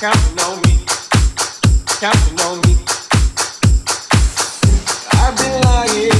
counting on me, counting on me. I've been lying.